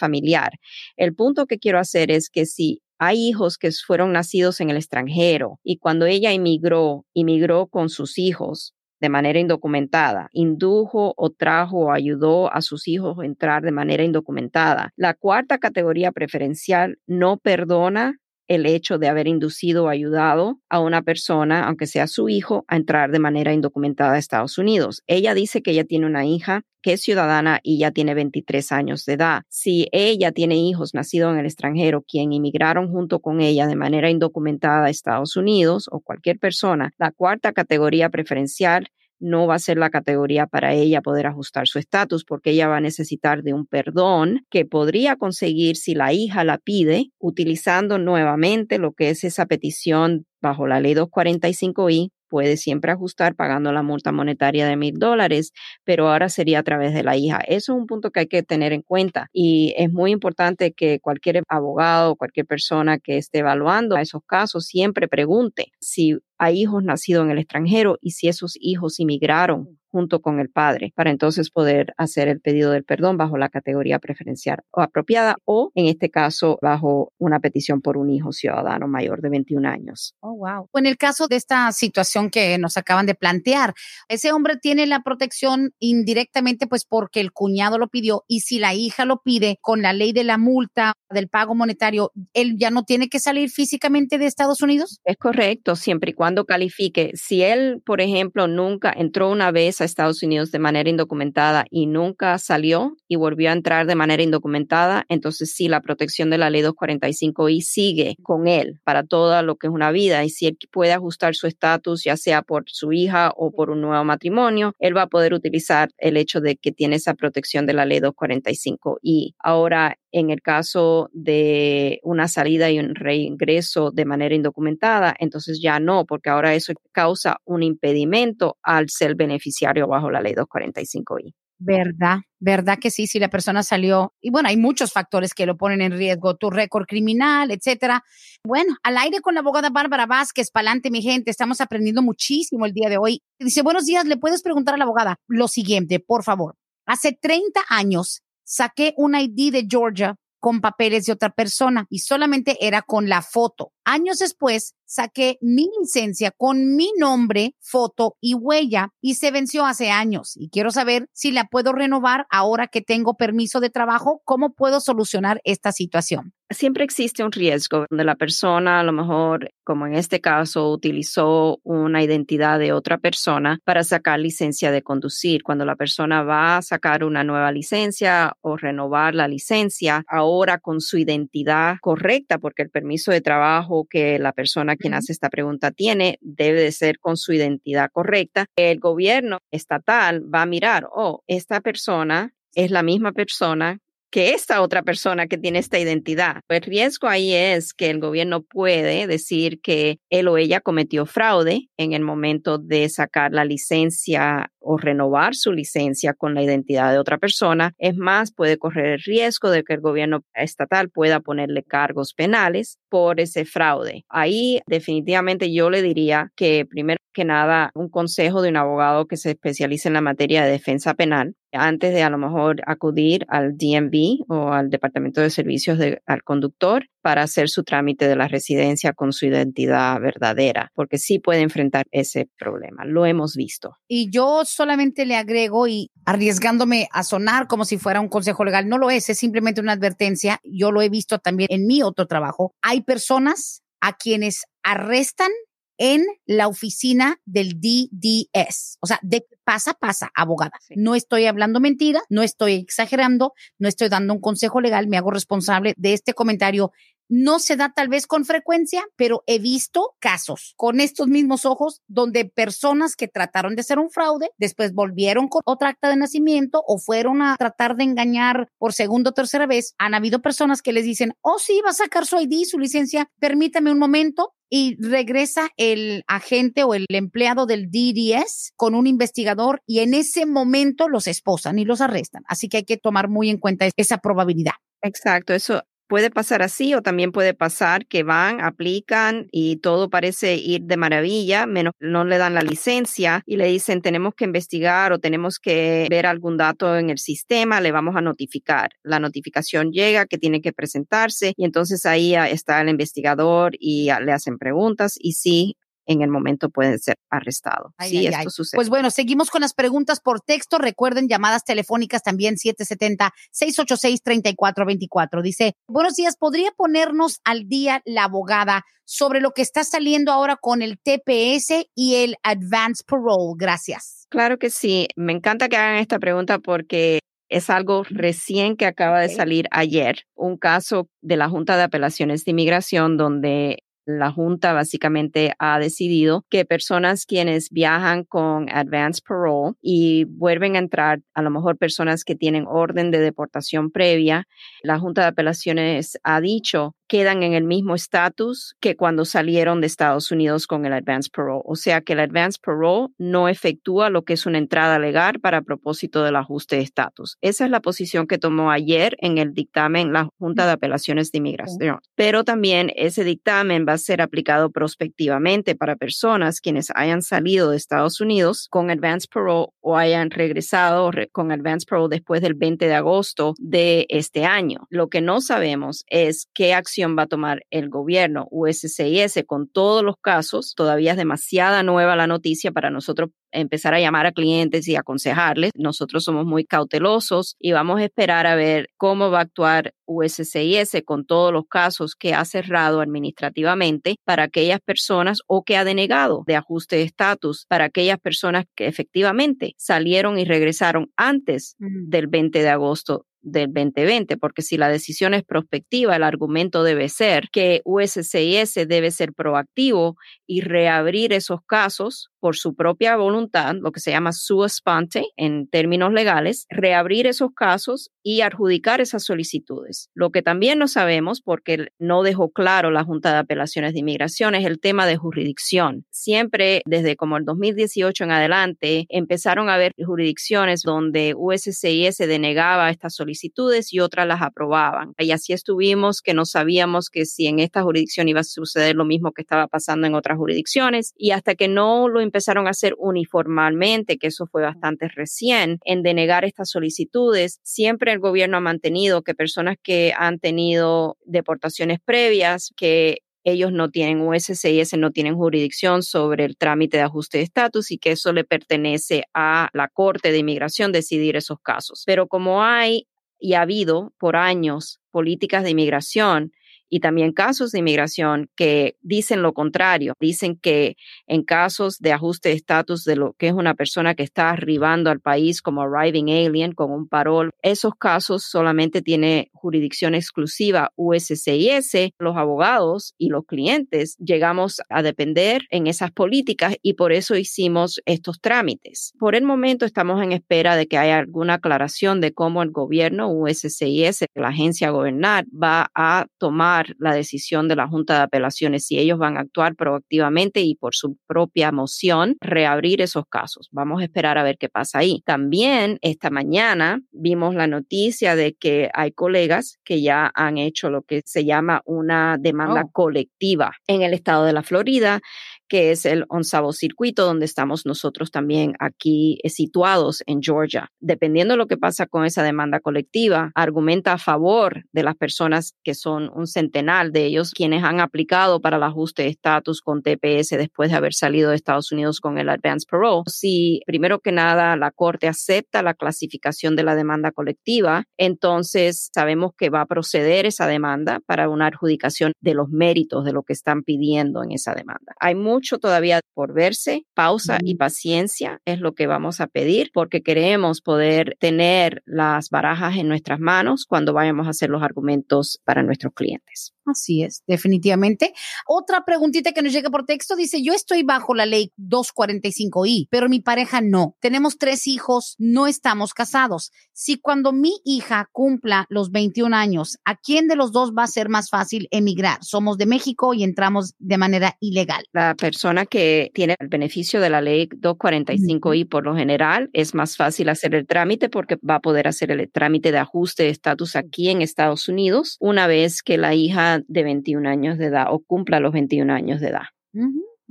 El punto que quiero hacer es que si hay hijos que fueron nacidos en el extranjero y cuando ella inmigró, inmigró con sus hijos de manera indocumentada, indujo o trajo o ayudó a sus hijos a entrar de manera indocumentada. La cuarta categoría preferencial no perdona el hecho de haber inducido o ayudado a una persona, aunque sea su hijo, a entrar de manera indocumentada a Estados Unidos. Ella dice que ella tiene una hija que es ciudadana y ya tiene 23 años de edad. Si ella tiene hijos nacidos en el extranjero, quien inmigraron junto con ella de manera indocumentada a Estados Unidos o cualquier persona, la cuarta categoría preferencial no va a ser la categoría para ella poder ajustar su estatus porque ella va a necesitar de un perdón que podría conseguir si la hija la pide utilizando nuevamente lo que es esa petición bajo la ley 245i puede siempre ajustar pagando la multa monetaria de mil dólares, pero ahora sería a través de la hija. Eso es un punto que hay que tener en cuenta y es muy importante que cualquier abogado, cualquier persona que esté evaluando esos casos siempre pregunte si hay hijos nacidos en el extranjero y si esos hijos inmigraron junto con el padre para entonces poder hacer el pedido del perdón bajo la categoría preferencial o apropiada o en este caso bajo una petición por un hijo ciudadano mayor de 21 años. Oh, wow. En el caso de esta situación que nos acaban de plantear, ese hombre tiene la protección indirectamente pues porque el cuñado lo pidió y si la hija lo pide con la ley de la multa del pago monetario, él ya no tiene que salir físicamente de Estados Unidos? Es correcto, siempre y cuando califique. Si él, por ejemplo, nunca entró una vez a Estados Unidos de manera indocumentada y nunca salió y volvió a entrar de manera indocumentada, entonces sí, la protección de la ley 245i sigue con él para todo lo que es una vida. Y si él puede ajustar su estatus, ya sea por su hija o por un nuevo matrimonio, él va a poder utilizar el hecho de que tiene esa protección de la ley 245i. Ahora, en el caso de una salida y un reingreso de manera indocumentada, entonces ya no, porque ahora eso causa un impedimento al ser beneficiario bajo la ley 245i. ¿Verdad? ¿Verdad que sí? Si la persona salió, y bueno, hay muchos factores que lo ponen en riesgo, tu récord criminal, etcétera. Bueno, al aire con la abogada Bárbara Vázquez, pa'lante, mi gente, estamos aprendiendo muchísimo el día de hoy. Dice, buenos días, ¿le puedes preguntar a la abogada lo siguiente, por favor? Hace 30 años saqué un ID de Georgia con papeles de otra persona y solamente era con la foto. Años después, saqué mi licencia con mi nombre, foto y huella y se venció hace años y quiero saber si la puedo renovar ahora que tengo permiso de trabajo, cómo puedo solucionar esta situación. Siempre existe un riesgo donde la persona, a lo mejor, como en este caso, utilizó una identidad de otra persona para sacar licencia de conducir. Cuando la persona va a sacar una nueva licencia o renovar la licencia, ahora con su identidad correcta, porque el permiso de trabajo que la persona quien hace esta pregunta tiene debe de ser con su identidad correcta. El gobierno estatal va a mirar, oh, esta persona es la misma persona que esta otra persona que tiene esta identidad. El riesgo ahí es que el gobierno puede decir que él o ella cometió fraude en el momento de sacar la licencia o renovar su licencia con la identidad de otra persona. Es más, puede correr el riesgo de que el gobierno estatal pueda ponerle cargos penales por ese fraude. Ahí definitivamente yo le diría que primero que nada un consejo de un abogado que se especialice en la materia de defensa penal antes de a lo mejor acudir al DMV o al Departamento de Servicios al Conductor para hacer su trámite de la residencia con su identidad verdadera, porque sí puede enfrentar ese problema. Lo hemos visto. Y yo solamente le agrego y arriesgándome a sonar como si fuera un consejo legal, no lo es, es simplemente una advertencia. Yo lo he visto también en mi otro trabajo. Hay personas a quienes arrestan en la oficina del DDS. O sea, de pasa, pasa, abogada. No estoy hablando mentira, no estoy exagerando, no estoy dando un consejo legal, me hago responsable de este comentario no se da tal vez con frecuencia, pero he visto casos con estos mismos ojos donde personas que trataron de hacer un fraude, después volvieron con otra acta de nacimiento o fueron a tratar de engañar por segunda o tercera vez. Han habido personas que les dicen, oh sí, va a sacar su ID, su licencia, permítame un momento, y regresa el agente o el empleado del DDS con un investigador y en ese momento los esposan y los arrestan. Así que hay que tomar muy en cuenta esa probabilidad. Exacto, eso puede pasar así o también puede pasar que van, aplican y todo parece ir de maravilla, menos no le dan la licencia y le dicen tenemos que investigar o tenemos que ver algún dato en el sistema, le vamos a notificar. La notificación llega que tiene que presentarse y entonces ahí está el investigador y le hacen preguntas y sí, en el momento pueden ser arrestados. sí, esto sucede. Pues bueno, seguimos con las preguntas por texto. Recuerden llamadas telefónicas también 770-686-3424. Dice, buenos días, ¿podría ponernos al día la abogada sobre lo que está saliendo ahora con el TPS y el Advance Parole? Gracias. Claro que sí. Me encanta que hagan esta pregunta porque es algo recién que acaba de salir ayer, un caso de la Junta de Apelaciones de Inmigración donde la Junta básicamente ha decidido que personas quienes viajan con advance parole y vuelven a entrar, a lo mejor personas que tienen orden de deportación previa, la Junta de Apelaciones ha dicho quedan en el mismo estatus que cuando salieron de Estados Unidos con el advance parole. O sea que el advance parole no efectúa lo que es una entrada legal para propósito del ajuste de estatus. Esa es la posición que tomó ayer en el dictamen la Junta de Apelaciones de Inmigración. Pero también ese dictamen va a ser aplicado prospectivamente para personas quienes hayan salido de Estados Unidos con advance parole o hayan regresado con advance parole después del 20 de agosto de este año. Lo que no sabemos es qué acción va a tomar el gobierno USCIS con todos los casos. Todavía es demasiada nueva la noticia para nosotros empezar a llamar a clientes y aconsejarles. Nosotros somos muy cautelosos y vamos a esperar a ver cómo va a actuar USCIS con todos los casos que ha cerrado administrativamente para aquellas personas o que ha denegado de ajuste de estatus para aquellas personas que efectivamente salieron y regresaron antes del 20 de agosto del 2020, porque si la decisión es prospectiva, el argumento debe ser que USCIS debe ser proactivo y reabrir esos casos por su propia voluntad, lo que se llama sua sponte en términos legales, reabrir esos casos y adjudicar esas solicitudes. Lo que también no sabemos, porque no dejó claro la Junta de Apelaciones de Inmigración, es el tema de jurisdicción. Siempre desde como el 2018 en adelante empezaron a haber jurisdicciones donde USCIS denegaba estas solicitudes y otras las aprobaban. Y así estuvimos que no sabíamos que si en esta jurisdicción iba a suceder lo mismo que estaba pasando en otras jurisdicciones y hasta que no lo empezaron a hacer uniformalmente, que eso fue bastante recién, en denegar estas solicitudes. Siempre el gobierno ha mantenido que personas que han tenido deportaciones previas, que ellos no tienen USCIS, no tienen jurisdicción sobre el trámite de ajuste de estatus y que eso le pertenece a la Corte de Inmigración decidir esos casos. Pero como hay y ha habido por años políticas de inmigración y también casos de inmigración que dicen lo contrario, dicen que en casos de ajuste de estatus de lo que es una persona que está arribando al país como arriving alien con un parol, esos casos solamente tiene jurisdicción exclusiva USCIS, los abogados y los clientes llegamos a depender en esas políticas y por eso hicimos estos trámites. Por el momento estamos en espera de que haya alguna aclaración de cómo el gobierno USCIS, la agencia a gobernar, va a tomar la decisión de la Junta de Apelaciones, si ellos van a actuar proactivamente y por su propia moción reabrir esos casos. Vamos a esperar a ver qué pasa ahí. También esta mañana vimos la noticia de que hay colegas que ya han hecho lo que se llama una demanda oh. colectiva en el estado de la Florida que es el onzavo circuito donde estamos nosotros también aquí eh, situados en Georgia. Dependiendo de lo que pasa con esa demanda colectiva, argumenta a favor de las personas que son un centenar de ellos quienes han aplicado para el ajuste de estatus con TPS después de haber salido de Estados Unidos con el Advance Parole. Si primero que nada la Corte acepta la clasificación de la demanda colectiva, entonces sabemos que va a proceder esa demanda para una adjudicación de los méritos de lo que están pidiendo en esa demanda. Hay mucho todavía por verse. Pausa y paciencia es lo que vamos a pedir porque queremos poder tener las barajas en nuestras manos cuando vayamos a hacer los argumentos para nuestros clientes. Así es, definitivamente. Otra preguntita que nos llega por texto dice, yo estoy bajo la ley 245I, pero mi pareja no. Tenemos tres hijos, no estamos casados. Si cuando mi hija cumpla los 21 años, ¿a quién de los dos va a ser más fácil emigrar? Somos de México y entramos de manera ilegal. La persona que tiene el beneficio de la ley 245I por lo general es más fácil hacer el trámite porque va a poder hacer el trámite de ajuste de estatus aquí en Estados Unidos una vez que la hija de 21 años de edad o cumpla los 21 años de edad.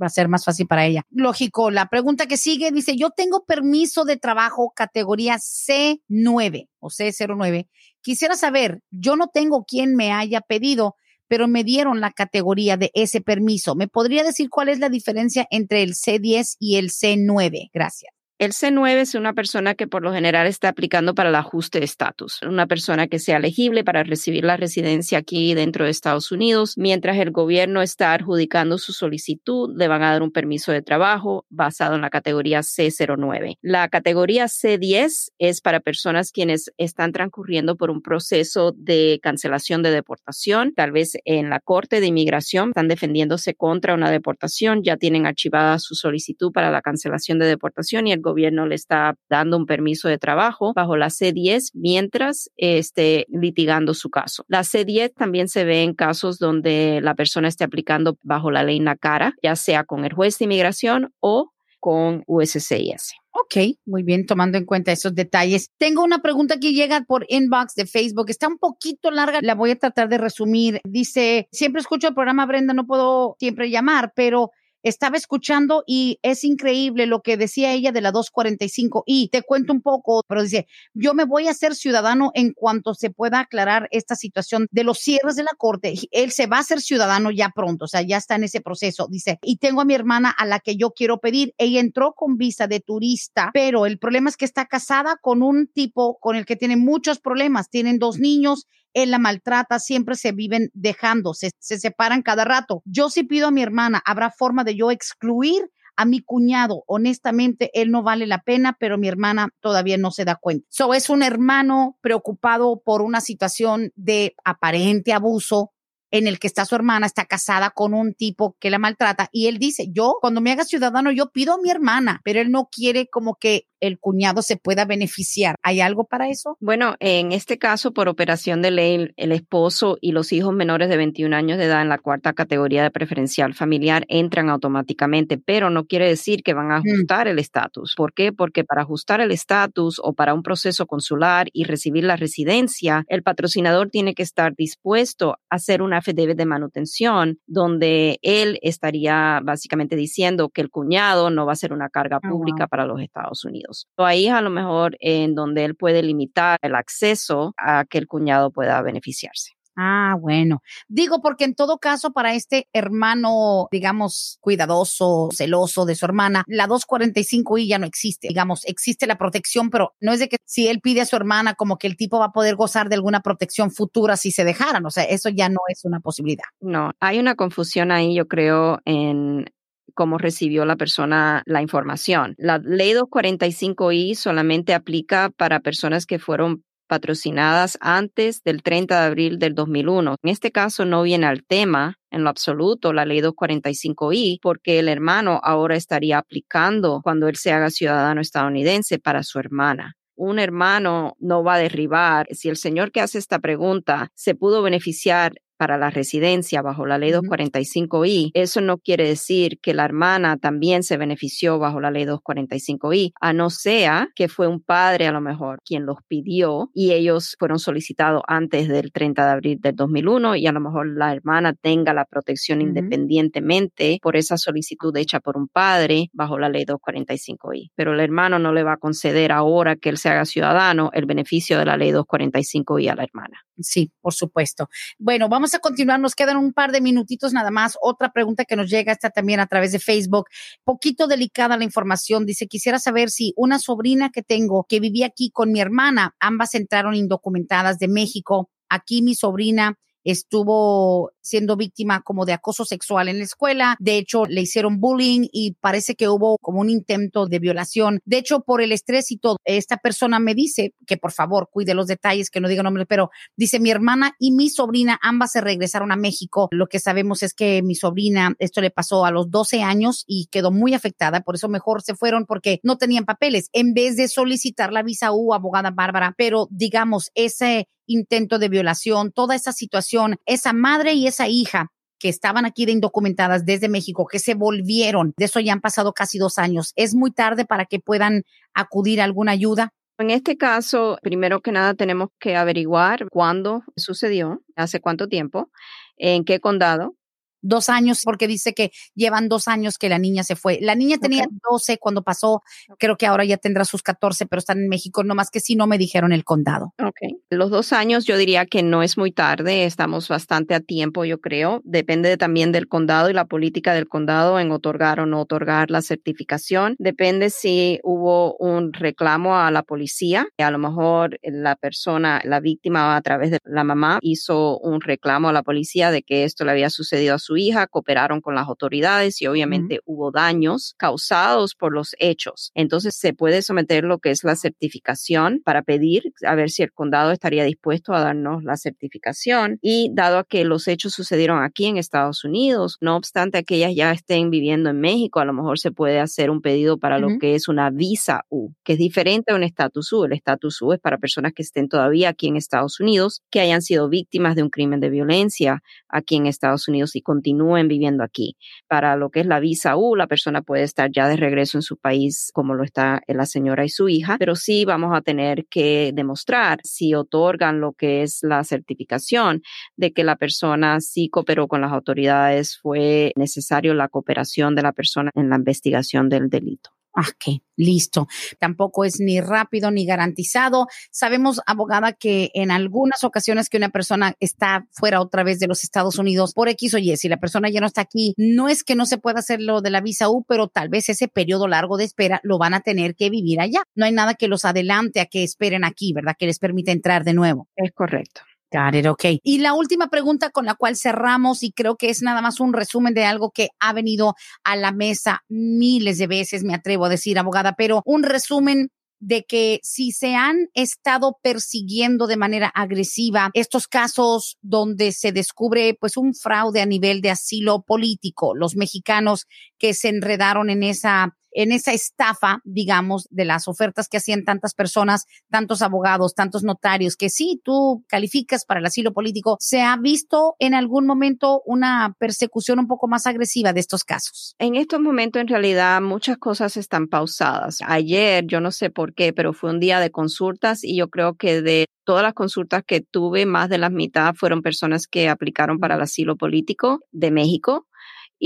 Va a ser más fácil para ella. Lógico, la pregunta que sigue dice, yo tengo permiso de trabajo categoría C9 o C09. Quisiera saber, yo no tengo quien me haya pedido, pero me dieron la categoría de ese permiso. ¿Me podría decir cuál es la diferencia entre el C10 y el C9? Gracias. El C9 es una persona que por lo general está aplicando para el ajuste de estatus, una persona que sea elegible para recibir la residencia aquí dentro de Estados Unidos. Mientras el gobierno está adjudicando su solicitud, le van a dar un permiso de trabajo basado en la categoría C09. La categoría C10 es para personas quienes están transcurriendo por un proceso de cancelación de deportación, tal vez en la Corte de Inmigración, están defendiéndose contra una deportación, ya tienen archivada su solicitud para la cancelación de deportación y el gobierno le está dando un permiso de trabajo bajo la C10 mientras esté litigando su caso. La C10 también se ve en casos donde la persona esté aplicando bajo la ley NACARA, ya sea con el juez de inmigración o con USCIS. Ok, muy bien, tomando en cuenta esos detalles. Tengo una pregunta que llega por inbox de Facebook. Está un poquito larga, la voy a tratar de resumir. Dice, siempre escucho el programa Brenda, no puedo siempre llamar, pero estaba escuchando y es increíble lo que decía ella de la 245 y te cuento un poco, pero dice, yo me voy a ser ciudadano en cuanto se pueda aclarar esta situación de los cierres de la corte. Él se va a ser ciudadano ya pronto, o sea, ya está en ese proceso. Dice, y tengo a mi hermana a la que yo quiero pedir. Ella entró con visa de turista, pero el problema es que está casada con un tipo con el que tiene muchos problemas. Tienen dos niños él la maltrata, siempre se viven dejando, se, separan cada rato. Yo sí pido a mi hermana, ¿habrá forma de yo excluir a mi cuñado? Honestamente, él no vale la pena, pero mi hermana todavía no se da cuenta. So es un hermano preocupado por una situación de aparente abuso en el que está su hermana, está casada con un tipo que la maltrata y él dice, yo cuando me haga ciudadano, yo pido a mi hermana, pero él no quiere como que el cuñado se pueda beneficiar. ¿Hay algo para eso? Bueno, en este caso, por operación de ley, el esposo y los hijos menores de 21 años de edad en la cuarta categoría de preferencial familiar entran automáticamente, pero no quiere decir que van a mm. ajustar el estatus. ¿Por qué? Porque para ajustar el estatus o para un proceso consular y recibir la residencia, el patrocinador tiene que estar dispuesto a hacer una affidavit de manutención donde él estaría básicamente diciendo que el cuñado no va a ser una carga ah, pública para los Estados Unidos. Ahí a lo mejor en donde él puede limitar el acceso a que el cuñado pueda beneficiarse. Ah, bueno. Digo porque en todo caso para este hermano, digamos, cuidadoso, celoso de su hermana, la 245I ya no existe. Digamos, existe la protección, pero no es de que si él pide a su hermana como que el tipo va a poder gozar de alguna protección futura si se dejaran. O sea, eso ya no es una posibilidad. No, hay una confusión ahí, yo creo, en cómo recibió la persona la información. La ley 245I solamente aplica para personas que fueron patrocinadas antes del 30 de abril del 2001. En este caso no viene al tema en lo absoluto la ley 245I porque el hermano ahora estaría aplicando cuando él se haga ciudadano estadounidense para su hermana un hermano no va a derribar. Si el señor que hace esta pregunta se pudo beneficiar para la residencia bajo la ley 245I, eso no quiere decir que la hermana también se benefició bajo la ley 245I, a no sea que fue un padre a lo mejor quien los pidió y ellos fueron solicitados antes del 30 de abril del 2001 y a lo mejor la hermana tenga la protección independientemente por esa solicitud hecha por un padre bajo la ley 245I. Pero el hermano no le va a conceder ahora que él se haga ciudadano el beneficio de la ley 245I a la hermana. Sí, por supuesto. Bueno, vamos a continuar, nos quedan un par de minutitos nada más. Otra pregunta que nos llega está también a través de Facebook. Poquito delicada la información. Dice, quisiera saber si una sobrina que tengo que vivía aquí con mi hermana, ambas entraron indocumentadas de México. Aquí mi sobrina estuvo siendo víctima como de acoso sexual en la escuela. De hecho, le hicieron bullying y parece que hubo como un intento de violación. De hecho, por el estrés y todo, esta persona me dice que por favor cuide los detalles, que no diga nombre, pero dice mi hermana y mi sobrina, ambas se regresaron a México. Lo que sabemos es que mi sobrina, esto le pasó a los 12 años y quedó muy afectada, por eso mejor se fueron porque no tenían papeles, en vez de solicitar la visa U, abogada Bárbara, pero digamos, ese intento de violación, toda esa situación, esa madre y esa hija que estaban aquí de indocumentadas desde México, que se volvieron, de eso ya han pasado casi dos años, ¿es muy tarde para que puedan acudir a alguna ayuda? En este caso, primero que nada tenemos que averiguar cuándo sucedió, hace cuánto tiempo, en qué condado, dos años, porque dice que llevan dos años que la niña se fue. La niña tenía 12 cuando pasó, creo que ahora ya tendrá sus 14, pero están en México, no más que si no me dijeron el condado. Ok. Los dos años yo diría que no es muy tarde, estamos bastante a tiempo, yo creo. Depende también del condado y la política del condado en otorgar o no otorgar la certificación. Depende si hubo un reclamo a la policía. A lo mejor la persona, la víctima a través de la mamá hizo un reclamo a la policía de que esto le había sucedido a su hija, cooperaron con las autoridades y obviamente hubo daños causados por los hechos. Entonces se puede someter lo que es la certificación para pedir a ver si el condado estaría dispuesto a darnos la certificación y dado a que los hechos sucedieron aquí en Estados Unidos, no obstante que ellas ya estén viviendo en México, a lo mejor se puede hacer un pedido para lo que es una visa U, que es diferente a un estatus U. El estatus U es para personas que estén todavía aquí en Estados Unidos, que hayan sido víctimas de un crimen de violencia aquí en Estados Unidos y con continúen viviendo aquí. Para lo que es la visa U, la persona puede estar ya de regreso en su país como lo está la señora y su hija, pero sí vamos a tener que demostrar si otorgan lo que es la certificación de que la persona sí cooperó con las autoridades, fue necesario la cooperación de la persona en la investigación del delito. Ah, ok, listo. Tampoco es ni rápido ni garantizado. Sabemos, abogada, que en algunas ocasiones que una persona está fuera otra vez de los Estados Unidos por X o Y, si la persona ya no está aquí, no es que no se pueda hacer lo de la visa U, pero tal vez ese periodo largo de espera lo van a tener que vivir allá. No hay nada que los adelante a que esperen aquí, ¿verdad? Que les permita entrar de nuevo. Es correcto. Got it, ok. Y la última pregunta con la cual cerramos, y creo que es nada más un resumen de algo que ha venido a la mesa miles de veces, me atrevo a decir, abogada, pero un resumen de que si se han estado persiguiendo de manera agresiva estos casos donde se descubre pues un fraude a nivel de asilo político, los mexicanos que se enredaron en esa en esa estafa, digamos, de las ofertas que hacían tantas personas, tantos abogados, tantos notarios, que sí, tú calificas para el asilo político, ¿se ha visto en algún momento una persecución un poco más agresiva de estos casos? En estos momentos, en realidad, muchas cosas están pausadas. Ayer, yo no sé por qué, pero fue un día de consultas y yo creo que de todas las consultas que tuve, más de la mitad fueron personas que aplicaron para el asilo político de México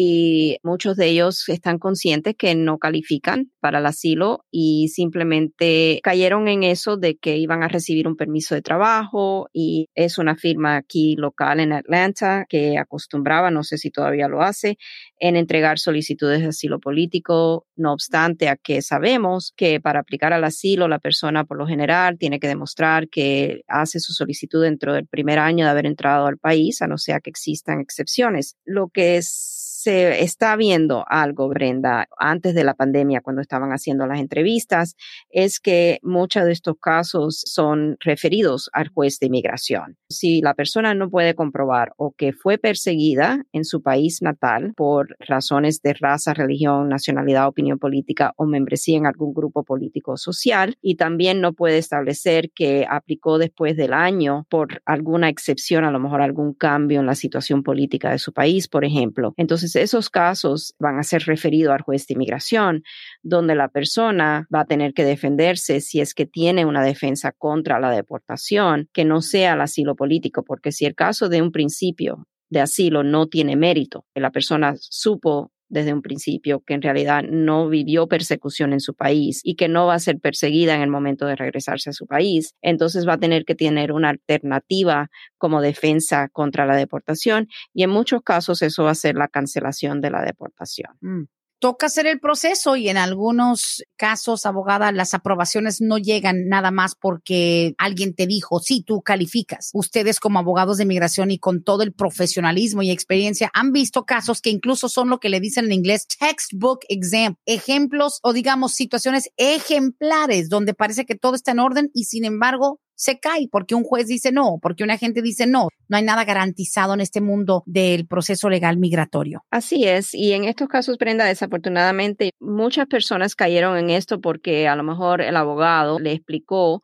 y muchos de ellos están conscientes que no califican para el asilo y simplemente cayeron en eso de que iban a recibir un permiso de trabajo y es una firma aquí local en Atlanta que acostumbraba, no sé si todavía lo hace, en entregar solicitudes de asilo político, no obstante a que sabemos que para aplicar al asilo la persona por lo general tiene que demostrar que hace su solicitud dentro del primer año de haber entrado al país, a no ser que existan excepciones. Lo que es se está viendo algo, Brenda, antes de la pandemia, cuando estaban haciendo las entrevistas, es que muchos de estos casos son referidos al juez de inmigración. Si la persona no puede comprobar o que fue perseguida en su país natal por razones de raza, religión, nacionalidad, opinión política o membresía en algún grupo político o social, y también no puede establecer que aplicó después del año por alguna excepción, a lo mejor algún cambio en la situación política de su país, por ejemplo. Entonces, esos casos van a ser referidos al juez de inmigración, donde la persona va a tener que defenderse si es que tiene una defensa contra la deportación, que no sea el asilo político, porque si el caso de un principio de asilo no tiene mérito, que la persona supo desde un principio que en realidad no vivió persecución en su país y que no va a ser perseguida en el momento de regresarse a su país, entonces va a tener que tener una alternativa como defensa contra la deportación y en muchos casos eso va a ser la cancelación de la deportación. Mm toca hacer el proceso y en algunos casos, abogada, las aprobaciones no llegan nada más porque alguien te dijo, sí, tú calificas. Ustedes como abogados de migración y con todo el profesionalismo y experiencia han visto casos que incluso son lo que le dicen en inglés textbook exam, ejemplos o digamos situaciones ejemplares donde parece que todo está en orden y sin embargo se cae porque un juez dice no, porque una gente dice no. No hay nada garantizado en este mundo del proceso legal migratorio. Así es. Y en estos casos, Brenda, desafortunadamente, muchas personas cayeron en esto porque a lo mejor el abogado le explicó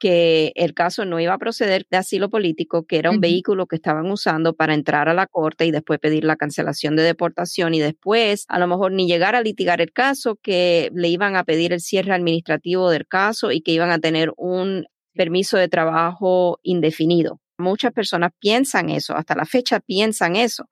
que el caso no iba a proceder de asilo político, que era un vehículo que estaban usando para entrar a la corte y después pedir la cancelación de deportación y después a lo mejor ni llegar a litigar el caso, que le iban a pedir el cierre administrativo del caso y que iban a tener un permiso de trabajo indefinido. Muchas personas piensan eso, hasta la fecha piensan eso,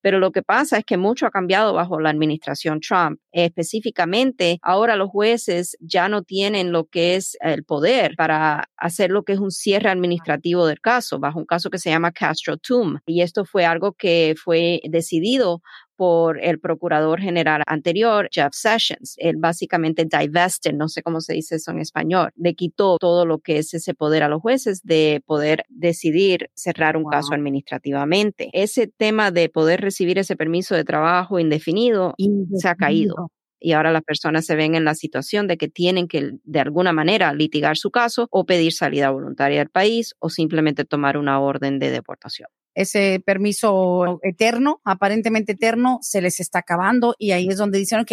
pero lo que pasa es que mucho ha cambiado bajo la administración Trump. Específicamente, ahora los jueces ya no tienen lo que es el poder para hacer lo que es un cierre administrativo del caso, bajo un caso que se llama Castro Tum. Y esto fue algo que fue decidido por el procurador general anterior, Jeff Sessions. Él básicamente divested, no sé cómo se dice eso en español, le quitó todo lo que es ese poder a los jueces de poder decidir cerrar un caso administrativamente. Ese tema de poder recibir ese permiso de trabajo indefinido, se ha caído y ahora las personas se ven en la situación de que tienen que de alguna manera litigar su caso o pedir salida voluntaria del país o simplemente tomar una orden de deportación ese permiso eterno, aparentemente eterno, se les está acabando y ahí es donde dicen, ok,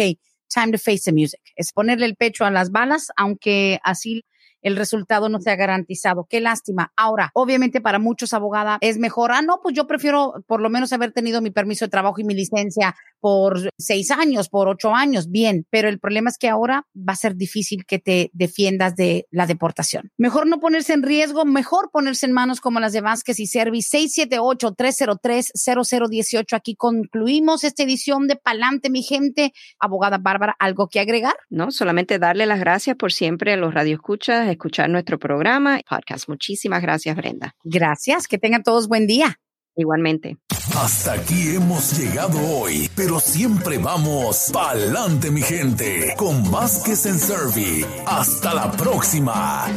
time to face the music. Es ponerle el pecho a las balas, aunque así el resultado no sea garantizado. Qué lástima. Ahora, obviamente para muchos abogadas es mejor, ah, no, pues yo prefiero por lo menos haber tenido mi permiso de trabajo y mi licencia por seis años, por ocho años, bien, pero el problema es que ahora va a ser difícil que te defiendas de la deportación. Mejor no ponerse en riesgo, mejor ponerse en manos como las de Vázquez y Servi 678-303-0018. Aquí concluimos esta edición de Palante, mi gente. Abogada Bárbara, ¿algo que agregar? No, solamente darle las gracias por siempre a los radioescuchas escuchar nuestro programa, podcast. Muchísimas gracias, Brenda. Gracias, que tengan todos buen día. Igualmente. Hasta aquí hemos llegado hoy, pero siempre vamos pa'lante, mi gente, con Vázquez en Servi. Hasta la próxima.